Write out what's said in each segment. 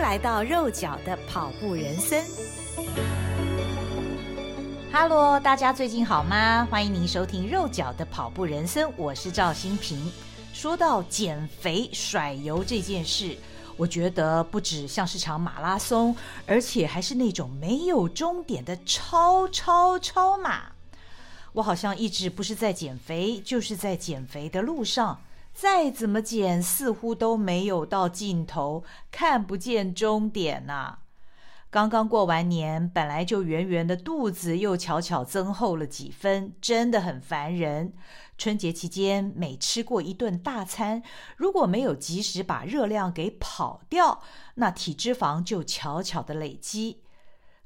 来到肉脚的跑步人参。哈喽，大家最近好吗？欢迎您收听肉脚的跑步人生，我是赵新平。说到减肥甩油这件事，我觉得不止像是场马拉松，而且还是那种没有终点的超超超马。我好像一直不是在减肥，就是在减肥的路上。再怎么减，似乎都没有到尽头，看不见终点呐、刚刚过完年，本来就圆圆的肚子又悄悄增厚了几分，真的很烦人。春节期间，每吃过一顿大餐，如果没有及时把热量给跑掉，那体脂肪就悄悄的累积。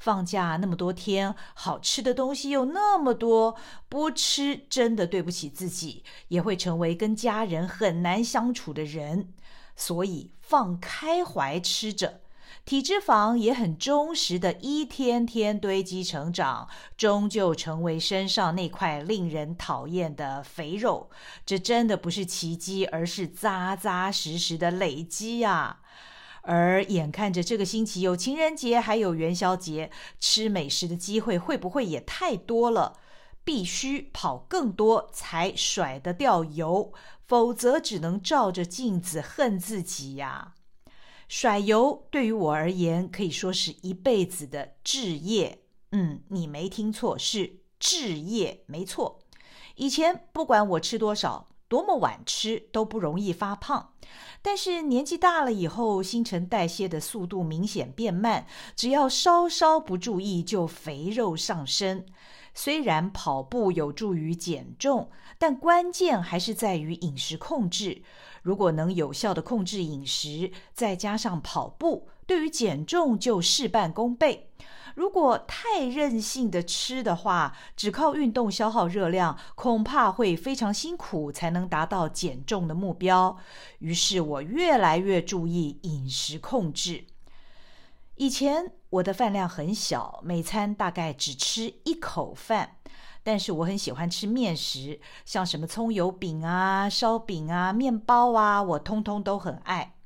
放假那么多天，好吃的东西又那么多，不吃真的对不起自己，也会成为跟家人很难相处的人。所以放开怀吃着，体脂肪也很忠实的一天天堆积成长，终究成为身上那块令人讨厌的肥肉。这真的不是奇迹，而是扎扎实实的累积呀。而眼看着这个星期有情人节，还有元宵节，吃美食的机会会不会也太多了？必须跑更多才甩得掉油，否则只能照着镜子恨自己呀。甩油对于我而言可以说是一辈子的置业。嗯，你没听错，是置业，没错。以前不管我吃多少。多么晚吃都不容易发胖，但是年纪大了以后，新陈代谢的速度明显变慢，只要稍稍不注意，就肥肉上身。虽然跑步有助于减重，但关键还是在于饮食控制。如果能有效地控制饮食，再加上跑步，对于减重就事半功倍。如果太任性的吃的话，只靠运动消耗热量，恐怕会非常辛苦才能达到减重的目标。于是我越来越注意饮食控制。以前我的饭量很小，每餐大概只吃一口饭，但是我很喜欢吃面食，像什么葱油饼啊、烧饼啊、面包啊，我通通都很爱。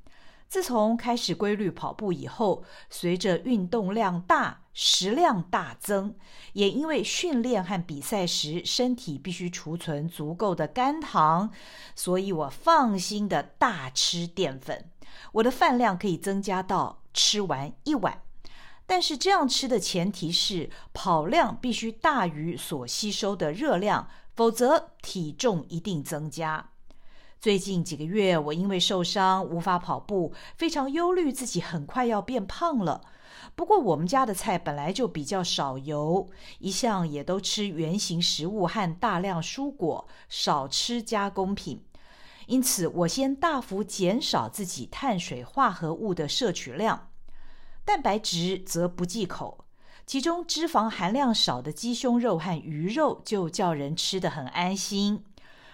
自从开始规律跑步以后，随着运动量大，食量大增，也因为训练和比赛时身体必须储存足够的肝糖，所以我放心的大吃淀粉。我的饭量可以增加到吃完一碗，但是这样吃的前提是跑量必须大于所吸收的热量，否则体重一定增加。最近几个月，我因为受伤无法跑步，非常忧虑自己很快要变胖了。不过我们家的菜本来就比较少油，一向也都吃原型食物和大量蔬果，少吃加工品。因此，我先大幅减少自己碳水化合物的摄取量，蛋白质则不忌口。其中脂肪含量少的鸡胸肉和鱼肉就叫人吃得很安心。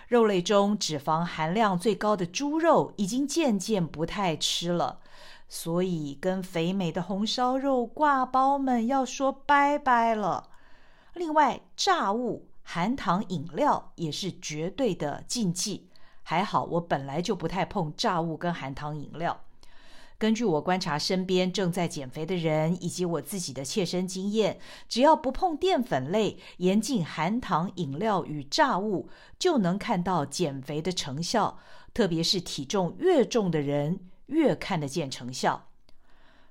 肉类中脂肪含量最高的猪肉已经渐渐不太吃了，所以跟肥美的红烧肉挂包们要说拜拜了。另外，炸物、含糖饮料也是绝对的禁忌。还好我本来就不太碰炸物跟含糖饮料。根据我观察身边正在减肥的人，以及我自己的切身经验，只要不碰淀粉类、严禁含糖饮料与炸物，就能看到减肥的成效。特别是体重越重的人，越看得见成效。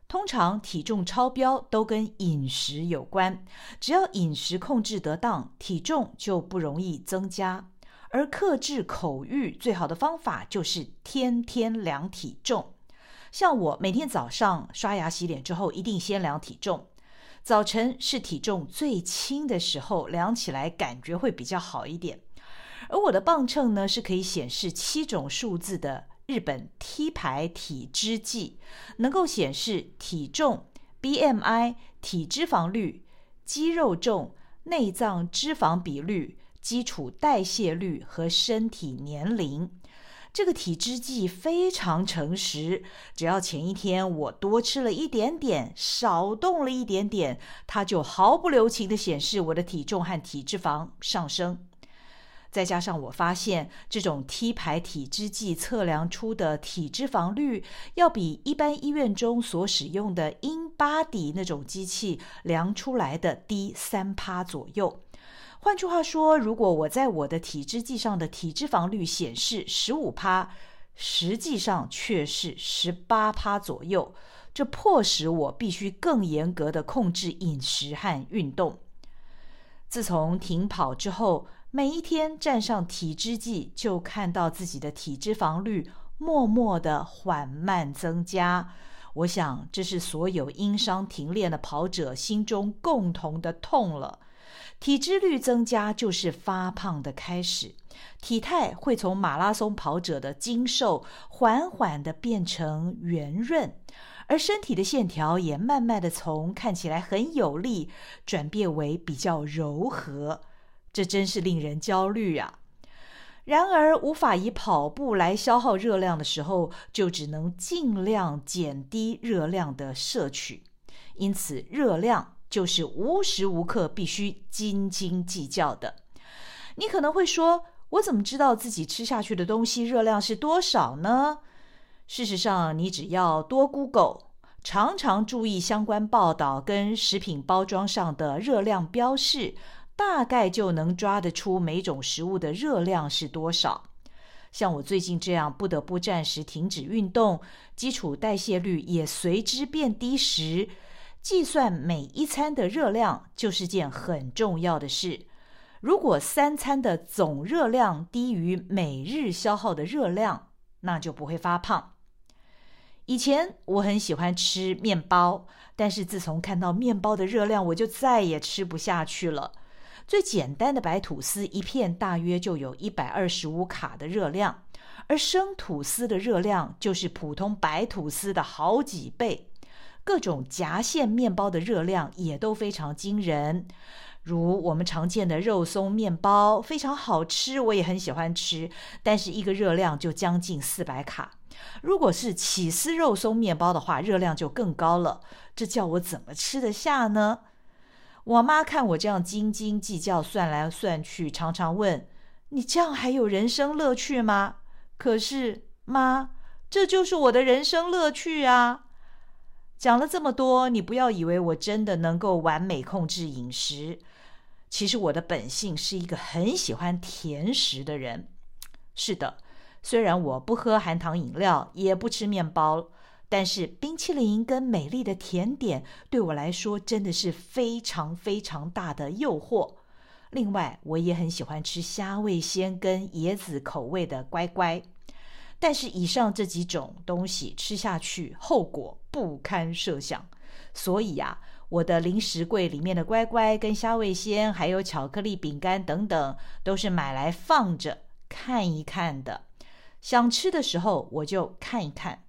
通常体重超标都跟饮食有关，只要饮食控制得当，体重就不容易增加。而克制口欲最好的方法就是天天量体重。像我每天早上刷牙洗脸之后，一定先量体重。早晨是体重最轻的时候，量起来感觉会比较好一点。而我的磅秤呢，是可以显示七种数字的日本 T 牌体脂计，能够显示体重、BMI、体脂肪率、肌肉重、内脏脂肪比率、基础代谢率和身体年龄。这个体脂计非常诚实，只要前一天我多吃了一点点，少动了一点点，它就毫不留情地显示我的体重和体脂肪上升。再加上我发现这种 T 牌体脂计测量出的体脂肪率，要比一般医院中所使用的 InBody 那种机器量出来的低三趴左右。换句话说，如果我在我的体脂计上的体脂肪率显示十五趴，实际上却是十八趴左右，这迫使我必须更严格的控制饮食和运动。自从停跑之后，每一天站上体脂计，就看到自己的体脂肪率默默的缓慢增加。我想，这是所有因伤停练的跑者心中共同的痛了。体脂率增加就是发胖的开始，体态会从马拉松跑者的精瘦，缓缓的变成圆润，而身体的线条也慢慢的从看起来很有力，转变为比较柔和。这真是令人焦虑啊！然而，无法以跑步来消耗热量的时候，就只能尽量减低热量的摄取。因此，热量就是无时无刻必须斤斤计较的。你可能会说：“我怎么知道自己吃下去的东西热量是多少呢？”事实上，你只要多 Google，常常注意相关报道跟食品包装上的热量标示。大概就能抓得出每种食物的热量是多少。像我最近这样不得不暂时停止运动，基础代谢率也随之变低时，计算每一餐的热量就是件很重要的事。如果三餐的总热量低于每日消耗的热量，那就不会发胖。以前我很喜欢吃面包，但是自从看到面包的热量，我就再也吃不下去了。最简单的白吐司一片大约就有一百二十五卡的热量，而生吐司的热量就是普通白吐司的好几倍。各种夹馅面包的热量也都非常惊人，如我们常见的肉松面包，非常好吃，我也很喜欢吃，但是一个热量就将近四百卡。如果是起司肉松面包的话，热量就更高了，这叫我怎么吃得下呢？我妈看我这样斤斤计较，算来算去，常常问：“你这样还有人生乐趣吗？”可是妈，这就是我的人生乐趣啊！讲了这么多，你不要以为我真的能够完美控制饮食。其实我的本性是一个很喜欢甜食的人。是的，虽然我不喝含糖饮料，也不吃面包。但是冰淇淋跟美丽的甜点对我来说真的是非常非常大的诱惑。另外，我也很喜欢吃虾味鲜跟椰子口味的乖乖。但是以上这几种东西吃下去，后果不堪设想。所以啊，我的零食柜里面的乖乖跟虾味鲜，还有巧克力饼干等等，都是买来放着看一看的。想吃的时候我就看一看。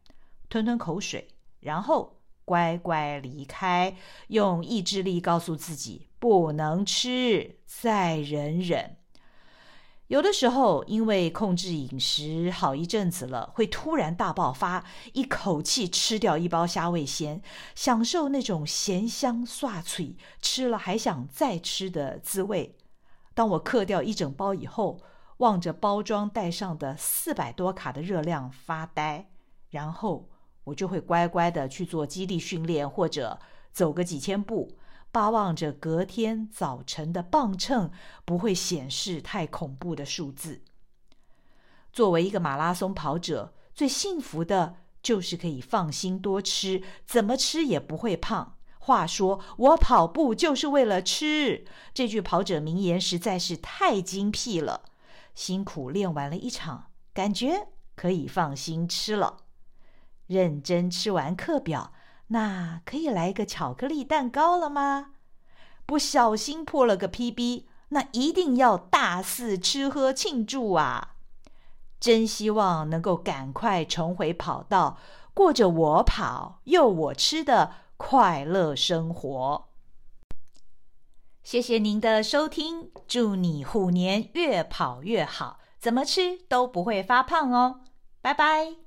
吞吞口水，然后乖乖离开，用意志力告诉自己不能吃，再忍忍。有的时候，因为控制饮食好一阵子了，会突然大爆发，一口气吃掉一包虾味鲜，享受那种咸香刷脆，吃了还想再吃的滋味。当我嗑掉一整包以后，望着包装袋上的四百多卡的热量发呆，然后。我就会乖乖的去做肌力训练，或者走个几千步，巴望着隔天早晨的磅秤不会显示太恐怖的数字。作为一个马拉松跑者，最幸福的就是可以放心多吃，怎么吃也不会胖。话说，我跑步就是为了吃，这句跑者名言实在是太精辟了。辛苦练完了一场，感觉可以放心吃了。认真吃完课表，那可以来个巧克力蛋糕了吗？不小心破了个 PB，那一定要大肆吃喝庆祝啊！真希望能够赶快重回跑道，过着我跑又我吃的快乐生活。谢谢您的收听，祝你虎年越跑越好，怎么吃都不会发胖哦！拜拜。